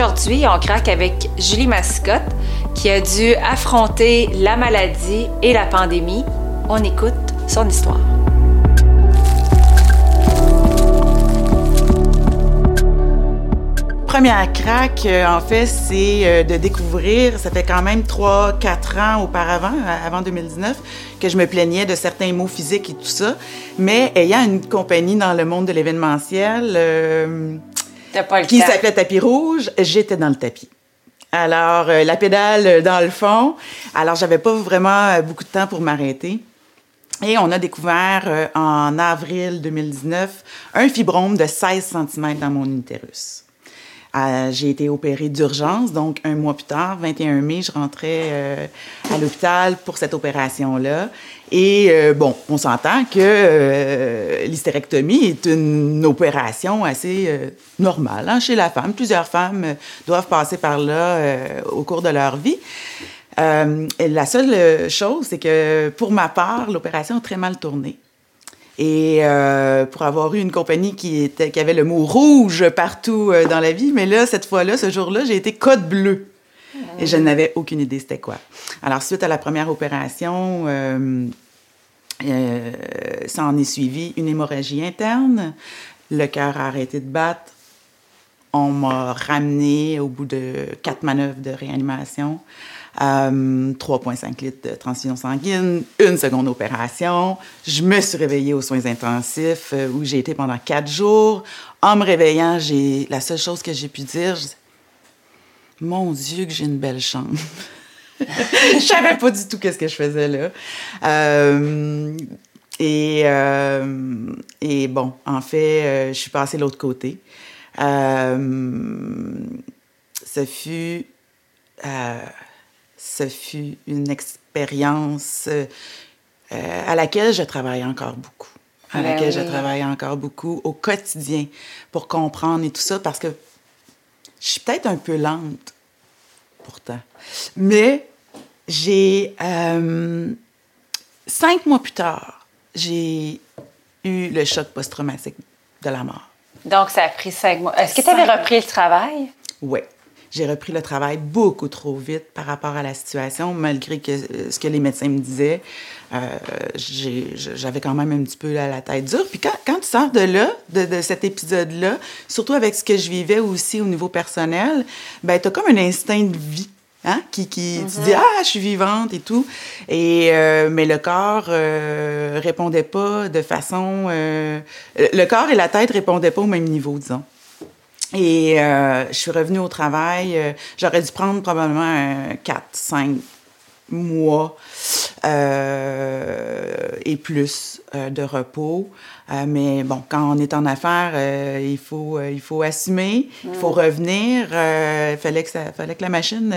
Aujourd'hui, on craque avec Julie Mascotte qui a dû affronter la maladie et la pandémie. On écoute son histoire. Première craque, euh, en fait, c'est euh, de découvrir, ça fait quand même 3-4 ans auparavant, euh, avant 2019, que je me plaignais de certains maux physiques et tout ça. Mais ayant une compagnie dans le monde de l'événementiel qui s'appelait Tapis Rouge, j'étais dans le tapis. Alors, la pédale dans le fond. Alors, j'avais pas vraiment beaucoup de temps pour m'arrêter. Et on a découvert en avril 2019 un fibrome de 16 cm dans mon utérus. Euh, j'ai été opérée d'urgence, donc un mois plus tard, 21 mai, je rentrais euh, à l'hôpital pour cette opération-là. Et euh, bon, on s'entend que l'hystérectomie est une opération assez normale hein, chez la femme. Plusieurs femmes doivent passer par là au cours de leur vie. la seule chose, c'est que pour ma part, l'opération a très mal tourné. Et euh, pour avoir eu une compagnie qui, était, qui avait le mot rouge partout euh, dans la vie, mais là, cette fois-là, ce jour-là, j'ai été code bleu. Et je n'avais aucune idée c'était quoi. Alors, suite à la première opération, euh, ça en est suivi une hémorragie interne. Le cœur a arrêté de battre. On m'a ramené au bout de quatre manœuvres de réanimation. 3,5 euh, litres de transfusion sanguine, une seconde opération. Je me suis réveillée aux soins intensifs euh, où j'ai été pendant quatre jours. En me réveillant, j'ai la seule chose que j'ai pu dire, mon Dieu que j'ai une belle chambre. je savais pas du tout qu'est-ce que je faisais là. Euh, et, et bon, en fait, je suis passée de l'autre côté. ce fut ce fut une expérience euh, à laquelle je travaille encore beaucoup. À ben laquelle je travaille encore beaucoup au quotidien pour comprendre et tout ça, parce que je suis peut-être un peu lente, pourtant. Mais j'ai. Euh, cinq mois plus tard, j'ai eu le choc post-traumatique de la mort. Donc, ça a pris cinq mois. Est-ce que tu avais repris le travail? Oui j'ai repris le travail beaucoup trop vite par rapport à la situation, malgré que, euh, ce que les médecins me disaient. Euh, j'avais quand même un petit peu la, la tête dure. Puis quand, quand, tu sors de là, de, de cet épisode-là, surtout avec ce que je vivais aussi au niveau personnel, ben tu as comme un instinct de vie. Hein, qui, qui tu dis ah je suis vivante et tout et euh, mais le corps euh, répondait pas de façon le corps et la tête répondaient pas au même niveau disons et euh, je suis revenue au travail. Euh, j'aurais dû prendre probablement 4, 5 mois euh, et plus de repos. mais bon, quand on est en affaires, il, faut, il faut assumer, il faut revenir. Il fallait, que ça, fallait que la machine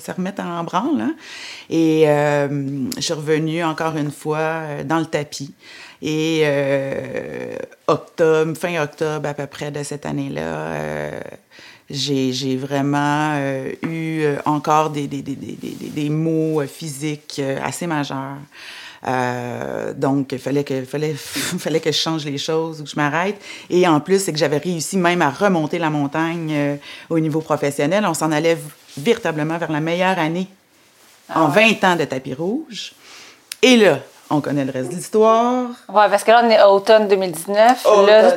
se remette en branle. Hein. Et je suis revenue encore une fois dans le tapis. Et euh, octobre, fin octobre à peu près de cette année-là, euh, j'ai vraiment euh, eu encore des, des, des, des maux physiques assez majeurs. donc, il fallait que, fallait, fallait que je change les choses ou que je m'arrête. Et en plus, c'est que j'avais réussi même à remonter la montagne au niveau professionnel. On s'en allait véritablement vers la meilleure année en 20 ah ans de tapis rouge. Et là, on connaît le reste de l'histoire. Oui, parce que là, on est à automne 2019. là,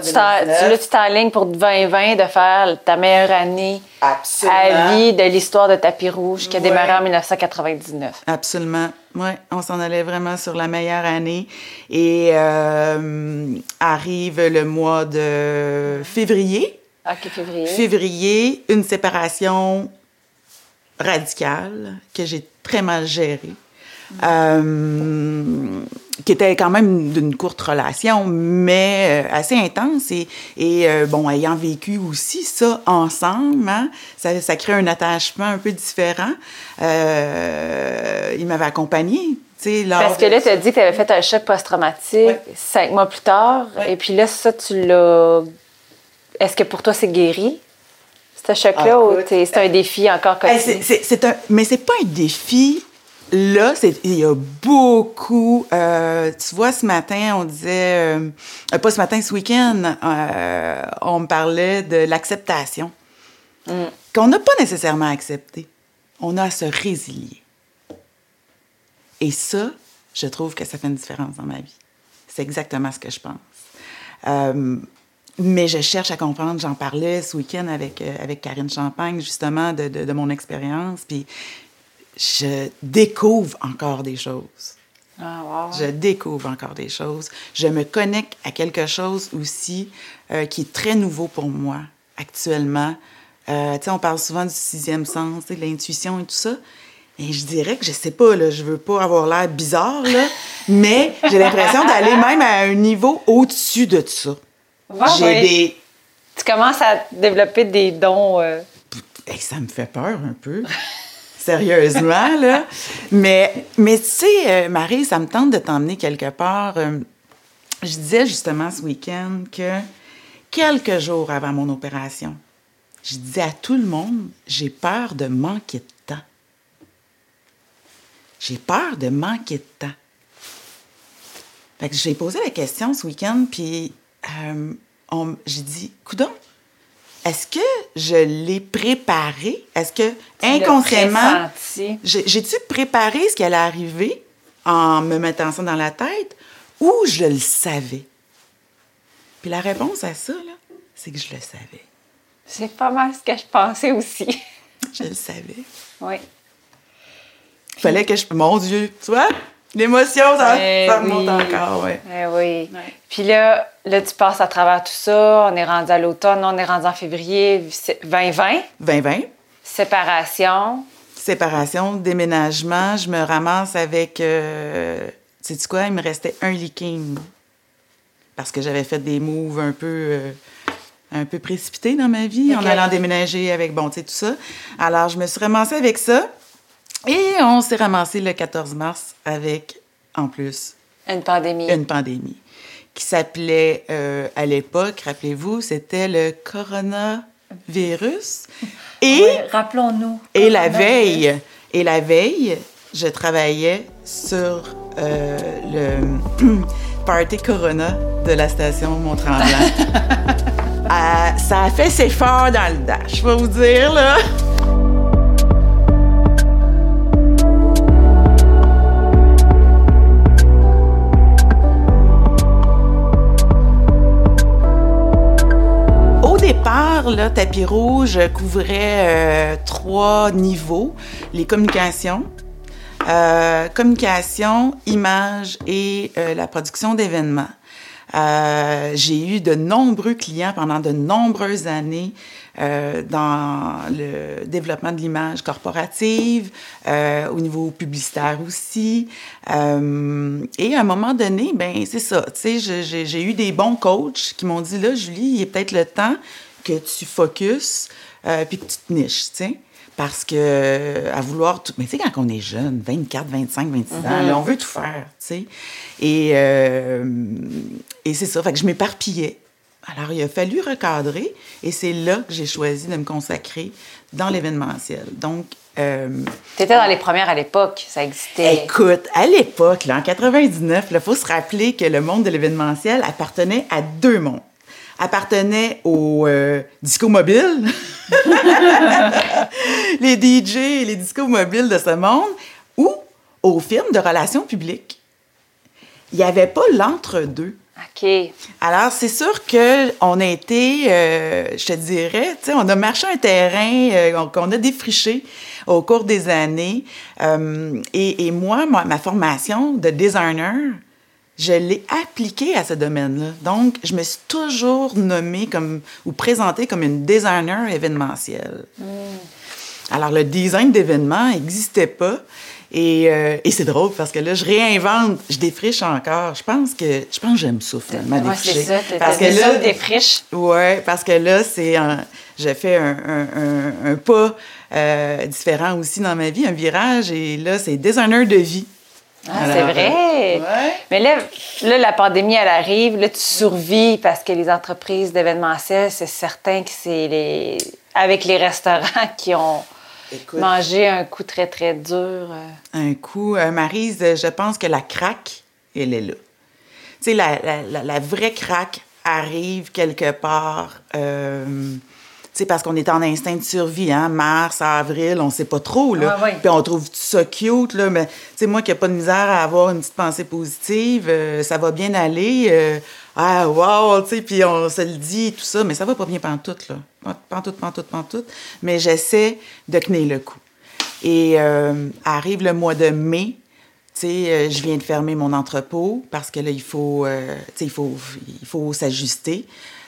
tu t'enlignes pour 2020 de faire ta meilleure année à vie de l'histoire de Tapis Rouge qui a démarré en 1999. Absolument. Oui, on s'en allait vraiment sur la meilleure année. Et euh, arrive le mois de février. OK, février. Février, une séparation radicale que j'ai très mal gérée. Euh, qui était quand même d'une courte relation, mais euh, assez intense. Et, et euh, bon, ayant vécu aussi ça ensemble, hein, ça, ça, crée un attachement un peu différent. il m'avait accompagné. Parce que là, tu as dit que tu avais fait un choc post-traumatique cinq mois plus tard. Et puis là, ça, tu l'as. Est-ce que pour toi, c'est guéri? Ce choc-là, ou c'est un défi encore comme c'est un... Mais c'est pas un défi Là, il y a beaucoup. Euh, tu vois, ce matin, on disait, euh, pas ce matin, ce week-end, euh, on me parlait de l'acceptation. mm. qu'on n'a pas nécessairement accepté. On a à se résilier. Et ça, je trouve que ça fait une différence dans ma vie. C'est exactement ce que je pense. Mais je cherche à comprendre. J'en parlais ce week-end avec, avec Karine Champagne, justement, de, de, de mon expérience. Puis je découvre encore des choses. Ah, Je découvre encore des choses. Je me connecte à quelque chose aussi euh, qui est très nouveau pour moi actuellement. Euh, on parle souvent du sixième sens, de l'intuition et tout ça. Et je dirais que je sais pas, là, je veux pas avoir l'air bizarre, là, mais j'ai l'impression d'aller même à un niveau au-dessus de ça. j'ai des... Tu commences à développer des dons... Euh... ça me fait peur un peu. Sérieusement, là. Mais, mais tu sais, euh, Marie, ça me tente de t'emmener quelque part. Euh, je disais justement ce week-end que quelques jours avant mon opération, je disais à tout le monde, j'ai peur de manquer de temps. J'ai peur de manquer de temps. Fait que j'ai posé la question ce week-end, puis euh, j'ai dit, coudon, est-ce que je l'ai préparé? Est-ce que inconsciemment, j'ai-tu préparé ce qui allait arriver en me mettant ça dans la tête ou je le savais? Puis la réponse à ça, c'est que je le savais. C'est pas mal ce que je pensais aussi. je le savais. Oui. Il fallait que je. Mon Dieu, tu vois? L'émotion, ça, eh remonte encore, oui. Eh oui. Puis là, là, tu passes à travers tout ça. On est rendu à l'automne, on est rendu en février 2020. 2020. Séparation. Séparation, déménagement. Je me ramasse avec. Euh, sais-tu quoi? Il me restait un leaking. Parce que j'avais fait des moves un peu. Euh, un peu précipités dans ma vie en allant déménager avec, bon, tu sais, tout ça. Alors, je me suis ramassée avec ça. Et on s'est ramassé le 14 mars avec, en plus, une pandémie. Une pandémie qui s'appelait, euh, à l'époque, rappelez-vous, c'était le coronavirus. Et, rappelons-nous. Et la veille, et la veille, je travaillais sur euh, le party Corona de la station Mont-Tremblant. Euh, ça a fait ses forts dans le dash, je vais vous dire, là. Le Tapis Rouge couvrait euh, trois niveaux. Les communications, euh, communication, image et euh, la production d'événements. j'ai eu de nombreux clients pendant de nombreuses années dans le développement de l'image corporative, au niveau publicitaire aussi. et à un moment donné, ben c'est ça. J'ai eu des bons coachs qui m'ont dit là, Julie, il est peut-être le temps que tu focuses euh, puis que tu te niches, tu sais. Parce que, euh, à vouloir tout. Mais tu sais, quand on est jeune, 24, 25, 26 ans, on veut tout faire, tu sais. Et, euh, et c'est ça. Fait que je m'éparpillais. Alors, il a fallu recadrer et c'est là que j'ai choisi de me consacrer dans l'événementiel. Donc, euh, tu étais dans les premières à l'époque, ça existait. Écoute, à l'époque, en 99, il faut se rappeler que le monde de l'événementiel appartenait à deux mondes appartenait au euh, disco mobile, les DJ et les discos mobiles de ce monde, ou aux films de relations publiques. Il n'y avait pas l'entre-deux. OK. Alors, c'est sûr qu'on a été, euh, je te dirais, on a marché un terrain euh, qu'on a défriché au cours des années. et, et, moi, ma formation de designer, je l'ai appliqué à ce domaine-là. Donc, je me suis toujours nommée comme, ou présentée comme une designer événementielle. Hmm. Alors, le design d'événements n'existait pas. Et, euh, et c'est drôle parce que là, je réinvente, je défriche encore. Je pense que je pense que j'aime ça finalement ouais, défricher. Ça, parce que là, défriche. Ouais, parce que là, c'est j'ai fait un, un, un, pas euh, différent aussi dans ma vie, un virage. Et là, c'est designer de vie. Ah, c'est vrai. Mais là, là, la pandémie, elle arrive. Là, tu survis parce que les entreprises d'événementiel, c'est certain que c'est les. avec les restaurants qui ont mangé un coup très, très dur. Euh. Un coup. Euh, Marise, je pense que la craque, elle est là. Tu sais, la, la, la, vraie craque arrive quelque part. Euh, sais, parce qu'on est en instinct de survie, hein, mars, avril, on sait pas trop, là. Ah, ouais. Puis on trouve ça cute, là, mais, tu sais, moi qui n'ai pas de misère à avoir une petite pensée positive, euh, ça va bien aller, euh, ah, wow, tu sais, puis on se le dit, tout ça, mais ça va pas bien pantoute, là. Pantoute, pantoute, pantoute. Mais j'essaie de tenir le coup. Et euh, arrive le mois de mai, tu sais, je viens de fermer mon entrepôt parce que là, il faut, tu sais, il faut, il faut s'ajuster.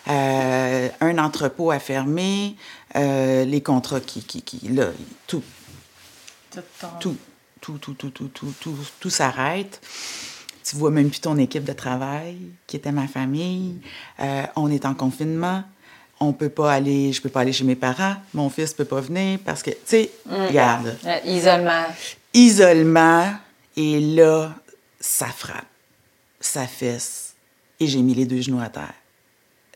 Euh, un entrepôt à fermer, euh, les contrats qui, qui, qui là, tout, tout, tout, tout, tout, tout, tout, tout, tout s'arrête. Tu vois même plus ton équipe de travail, qui était ma famille. Euh, on est en confinement. On peut pas aller, je peux pas aller chez mes parents. Mon fils peut pas venir parce que, tu sais, regarde, Euh, isolement. isolement. Et là, ça frappe, ça fesse. Et j'ai mis les deux genoux à terre.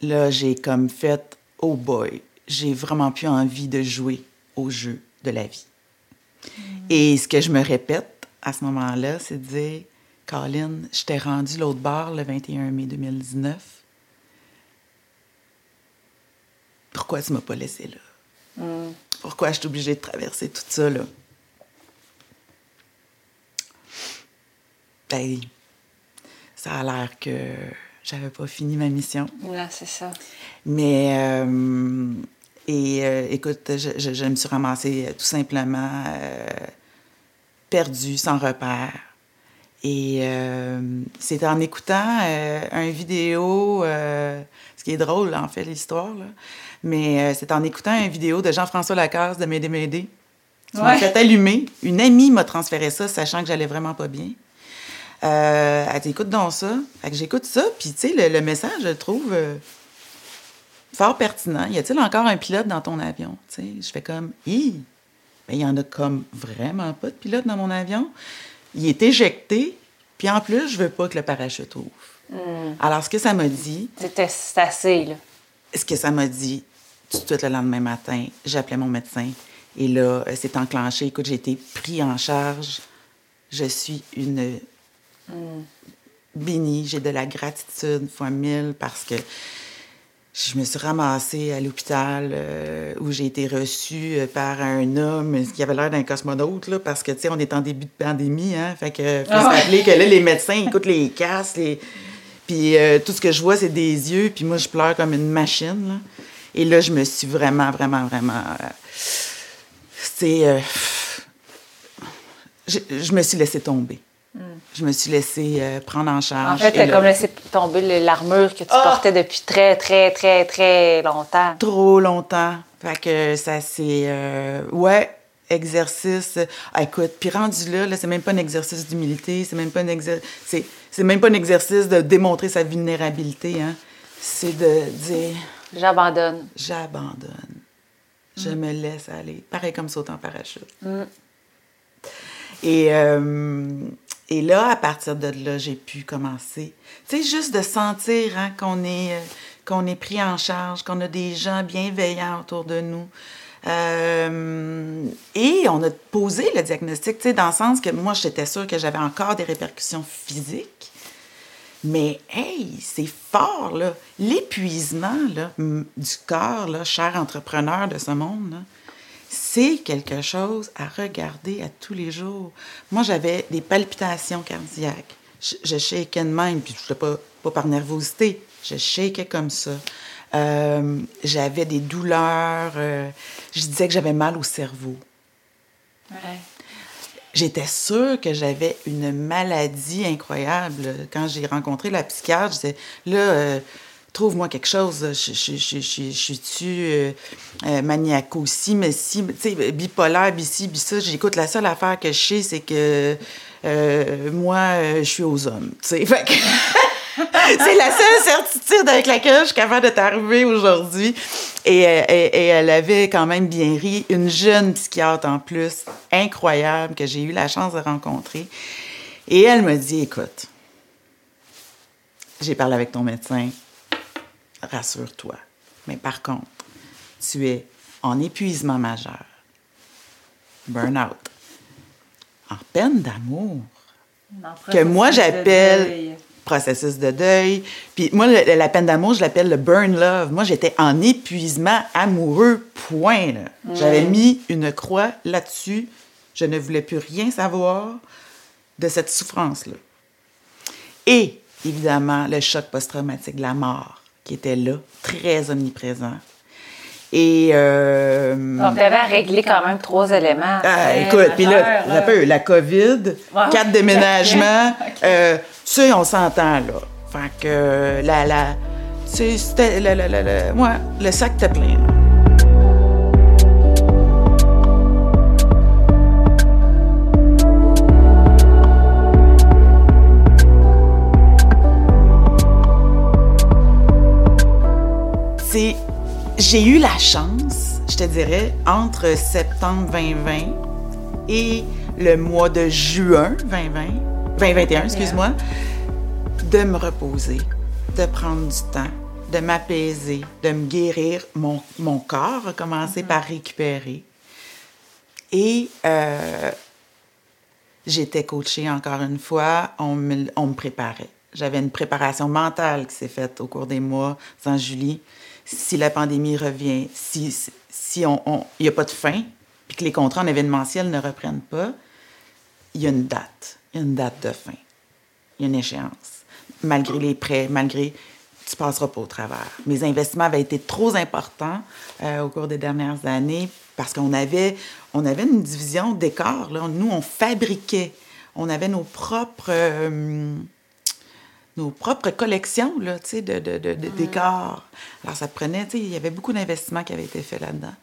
Là, j'ai comme fait, oh boy, j'ai vraiment plus envie de jouer au jeu de la vie. Et ce que je me répète à ce moment-là, c'est de dire, Colin, je t'ai rendu l'autre bord le 21 mai 2019. Pourquoi tu m'as pas laissé là? Pourquoi je suis obligée de traverser tout ça, là? Ben, ça a l'air que j'avais pas fini ma mission. Là, c'est ça. Mais, euh, et euh, écoute, je, je- je me suis ramassée euh, tout simplement perdue, sans repère. Et c'est en écoutant un vidéo, ce qui est drôle, en fait, l'histoire, là, mais c'est en écoutant une vidéo de Jean-François Lacasse de M'aider, m'aider. Ça m'a Ouais. fait allumer. Une amie m'a transféré ça, sachant que j'allais vraiment pas bien. Euh, elle dit, écoute donc ça. Fait que j'écoute ça, puis tu sais, le, le message, je le trouve euh, fort pertinent. Y a-t-il encore un pilote dans ton avion? Tu sais, je fais comme, hi, mais il y en a comme vraiment pas de pilote dans mon avion. Il est éjecté, puis en plus, je veux pas que le parachute ouvre. Alors, ce que ça m'a dit, C'était assez, là. ce que ça m'a dit tout de suite le lendemain matin, j'appelais mon médecin et là, euh, c'est enclenché. Écoute, j'ai été pris en charge. Je suis une bénie. J'ai de la gratitude fois mille parce que je me suis ramassée à l'hôpital euh, où j'ai été reçue euh, par un homme qui avait l'air d'un cosmonaute, là, parce que, tu sais, on est en début de pandémie, hein, fait que faut Ah se rappeler que là, les médecins écoutent les casques, les... puis euh, tout ce que je vois, c'est des yeux, puis moi, je pleure comme une machine, là. Et là, je me suis vraiment, vraiment, vraiment... euh, c'est... euh, je, je me suis laissée tomber. Je me suis laissée euh, prendre en charge. En fait, t'as comme laissé tomber l'armure que tu Ah! portais depuis très, très, très, très longtemps. trop longtemps. Fait que ça c'est euh, ouais, exercice. Ah, écoute, puis rendu là, là c'est même pas un exercice d'humilité, c'est même pas un exercice c'est même pas un exercice de démontrer sa vulnérabilité hein. C'est de dire J'abandonne. j'abandonne. Je me laisse aller, pareil comme sauter en parachute. Et, euh, et là, à partir de là, j'ai pu commencer. Tu sais, juste de sentir hein, qu'on est, euh, qu'on est pris en charge, qu'on a des gens bienveillants autour de nous. Euh, et on a posé le diagnostic, tu sais, dans le sens que moi, j'étais sûre que j'avais encore des répercussions physiques. Mais hey, c'est fort, là. L'épuisement là, du corps, là, cher entrepreneur de ce monde, c'est quelque chose à regarder à tous les jours. Moi, j'avais des palpitations cardiaques. Je, je shakeais de même, puis je pas, pas par nervosité. Je shakeais comme ça. Euh, j'avais des douleurs. euh, je disais que j'avais mal au cerveau. Ouais. J'étais sûre que j'avais une maladie incroyable. Quand j'ai rencontré la psychiatre, je disais, là, euh, trouve-moi quelque chose. Je, je, je, je, suis-tu euh, euh, maniaco aussi, mais si, tu sais, bipolaire, bici, ça. J'écoute, la seule affaire que je sais, c'est que euh, moi, je suis aux hommes. Tu sais, Fait que- c'est la seule certitude avec laquelle je suis capable de t'arriver aujourd'hui. Et elle avait quand même bien ri. Une jeune psychiatre en plus, incroyable, que j'ai eu la chance de rencontrer. Et elle me dit, écoute, j'ai parlé avec ton médecin, rassure-toi. Mais par contre, tu es en épuisement majeur, burn-out, en peine d'amour, que moi j'appelle processus de deuil. Puis moi, le- la peine d'amour, je l'appelle le burn love. Moi, j'étais en épuisement amoureux, point. J'avais mis une croix là-dessus. Je ne voulais plus rien savoir de cette souffrance-là. Et, évidemment, le choc post-traumatique de la mort, qui était là, très omniprésent. Et... euh, Donc, tu avais à régler quand même trois éléments. ah, écoute, puis là, peu, la COVID, quatre déménagements, Ok. euh, tu sais, on s'entend, là. Fait que, euh, la, la, tu sais, c'était, le- ouais, le sac était plein, là. C'est, j'ai eu la chance, je te dirais, entre septembre 2020 et le mois de juin 2020, 2021, excuse-moi, de me reposer, de prendre du temps, de m'apaiser, de me guérir. Mon, mon corps a commencé par récupérer. Et euh, j'étais coachée encore une fois, on me, on me préparait. J'avais une préparation mentale qui s'est faite au cours des mois, sans Julie. Si la pandémie revient, si si on, n'y a pas de fin, puis que les contrats en événementiel ne reprennent pas, il y a une date. Il y a une date de fin. Il y a une échéance. Malgré les prêts, malgré tu passeras pas au travers. Mes investissements avaient été trop importants euh, au cours des dernières années parce qu'on avait, on avait une division d'écart. Nous, on fabriquait. On avait nos propres, euh, nos propres collections là, de, de, de, de- d'écarts. Alors, ça prenait, il y avait beaucoup d'investissements qui avaient été faits là-dedans.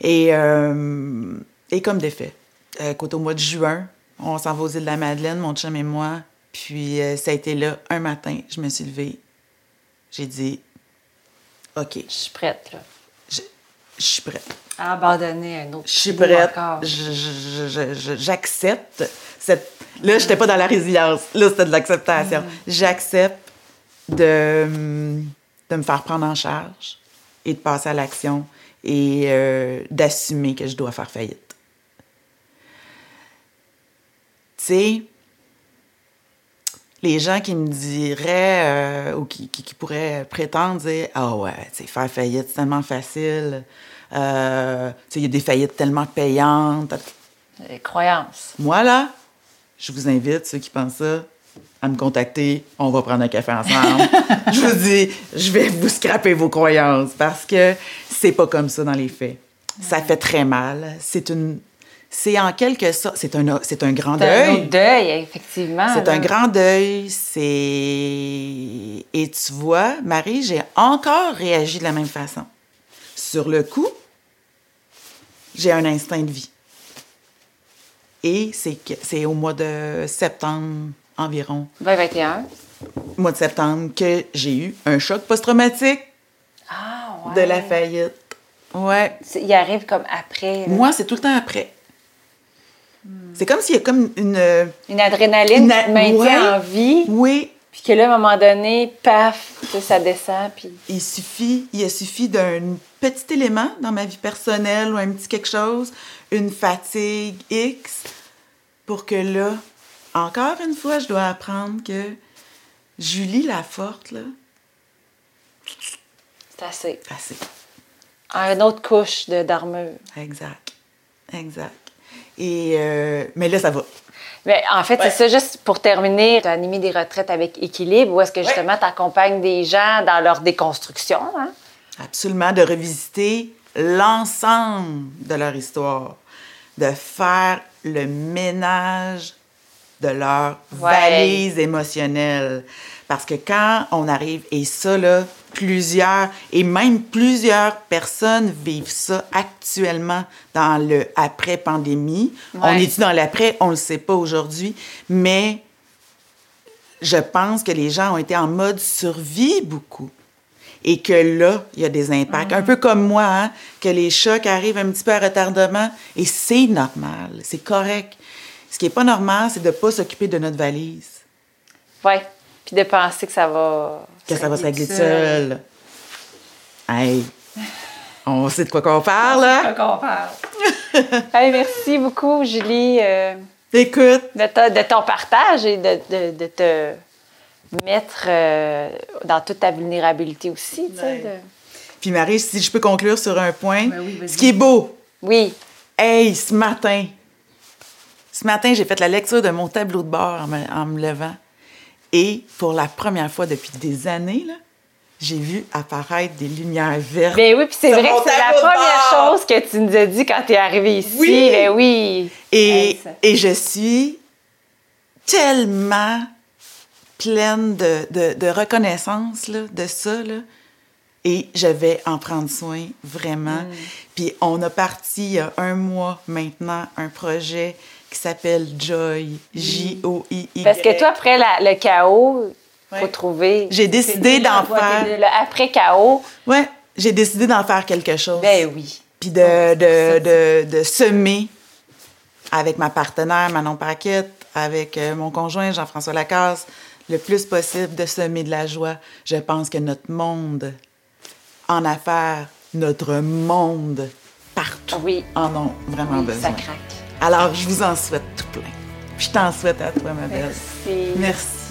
Et, euh, et comme d'effet, euh, qu'au mois de juin, on s'en va aux îles de la Madeleine, mon chum et moi. Puis euh, ça a été là, un matin, je me suis levée. J'ai dit, OK, Je suis prête, là. je, je suis prête. À abandonner un autre. Je suis prête. J'accepte. cette... Là, je n'étais pas dans la résilience. Là, c'était de l'acceptation. Mm. J'accepte de, hum, de me faire prendre en charge et de passer à l'action et euh, d'assumer que je dois faire faillite. Tu sais, les gens qui me diraient euh, ou qui, qui- qui pourraient prétendre dire Ah ouais, tu sais, faire faillite, c'est tellement facile. Euh, il y a des faillites tellement payantes. Les croyances. Moi, là, je vous invite, ceux qui pensent ça, à me contacter. On va prendre un café ensemble. je vous dis, je vais vous scraper vos croyances parce que c'est pas comme ça dans les faits. Ça fait très mal. C'est une. C'est en quelque sorte. C'est un, c'est un grand C'est un deuil. deuil, effectivement. C'est un grand deuil. C'est. Et tu vois, Marie, j'ai encore réagi de la même façon. Sur le coup, j'ai un instinct de vie. Et c'est au mois de septembre environ, 2021. mois de septembre, que j'ai eu un choc post-traumatique Ah, ouais. de la faillite. Ouais. Il arrive comme après. là. Moi, c'est tout le temps après. C'est comme s'il y a comme une. euh, Une adrénaline Une a- qui te maintient ouais. en vie. Oui, Puis que là, à un moment donné, paf, ça descend. Puis il suffit, il a suffi d'un petit élément dans ma vie personnelle ou un petit quelque chose, une fatigue X, pour que là, encore une fois, je dois apprendre que Julie la forte, là, c'est assez. assez. Une autre couche de- d'armure. Exact. Exact. Et, euh, mais là, ça va. Mais en fait, Ouais. c'est ça, juste pour terminer, tu as animé des retraites avec équilibre, où est-ce que justement tu accompagnes des gens dans leur déconstruction. Hein? Absolument, de revisiter l'ensemble de leur histoire, de faire le ménage de leur Ouais. valise émotionnelle. Parce que quand on arrive, et ça, là, plusieurs, et même plusieurs personnes vivent ça actuellement dans le après-pandémie. On Ouais. est dans l'après, on ne le sait pas aujourd'hui, mais je pense que les gens ont été en mode survie beaucoup. Et que là, il y a des impacts. Un peu comme moi, hein, que les chocs arrivent un petit peu à retardement. Et c'est normal, c'est correct. Ce qui n'est pas normal, c'est de ne pas s'occuper de notre valise. Oui. Puis de penser que ça va. Que ça va se régler tout seul? Hey, on sait de quoi qu'on parle, hein? qu'on parle. Hey, merci beaucoup, Julie, euh, Écoute, de, ta- de ton partage et de, de- de te mettre euh, dans toute ta vulnérabilité aussi. Puis Marie, si je peux conclure sur un point, Ben oui, ce qui est beau, Oui. hey, ce matin, ce matin, j'ai fait la lecture de mon tableau de bord en me, en me levant. Et pour la première fois depuis des années, là, j'ai vu apparaître des lumières vertes. Ben oui, puis c'est vrai que c'est la première bord. chose que tu nous as dit quand tu es arrivé ici. Oui. Ben oui. Et, et je suis tellement pleine de, de- de reconnaissance là, de ça. Là. Et je vais en prendre soin vraiment. Mm. Puis on a parti il y a un mois maintenant un projet qui s'appelle Joy. J-O-I-Y. Parce que toi, après la- le chaos, il faut trouver. J'ai décidé d'en faire. Le après chaos, Ouais, j'ai décidé d'en faire quelque chose. ben oui. puis de, de, de, de semer avec ma partenaire Manon Paquette, avec euh, mon conjoint Jean-François Lacasse, le plus possible de semer de la joie. Je pense que notre monde en affaires, notre monde partout Oui. en ont vraiment Oui, besoin. ça craque. Alors, je vous en souhaite tout plein. Je t'en souhaite à toi, ma belle. Merci. Merci.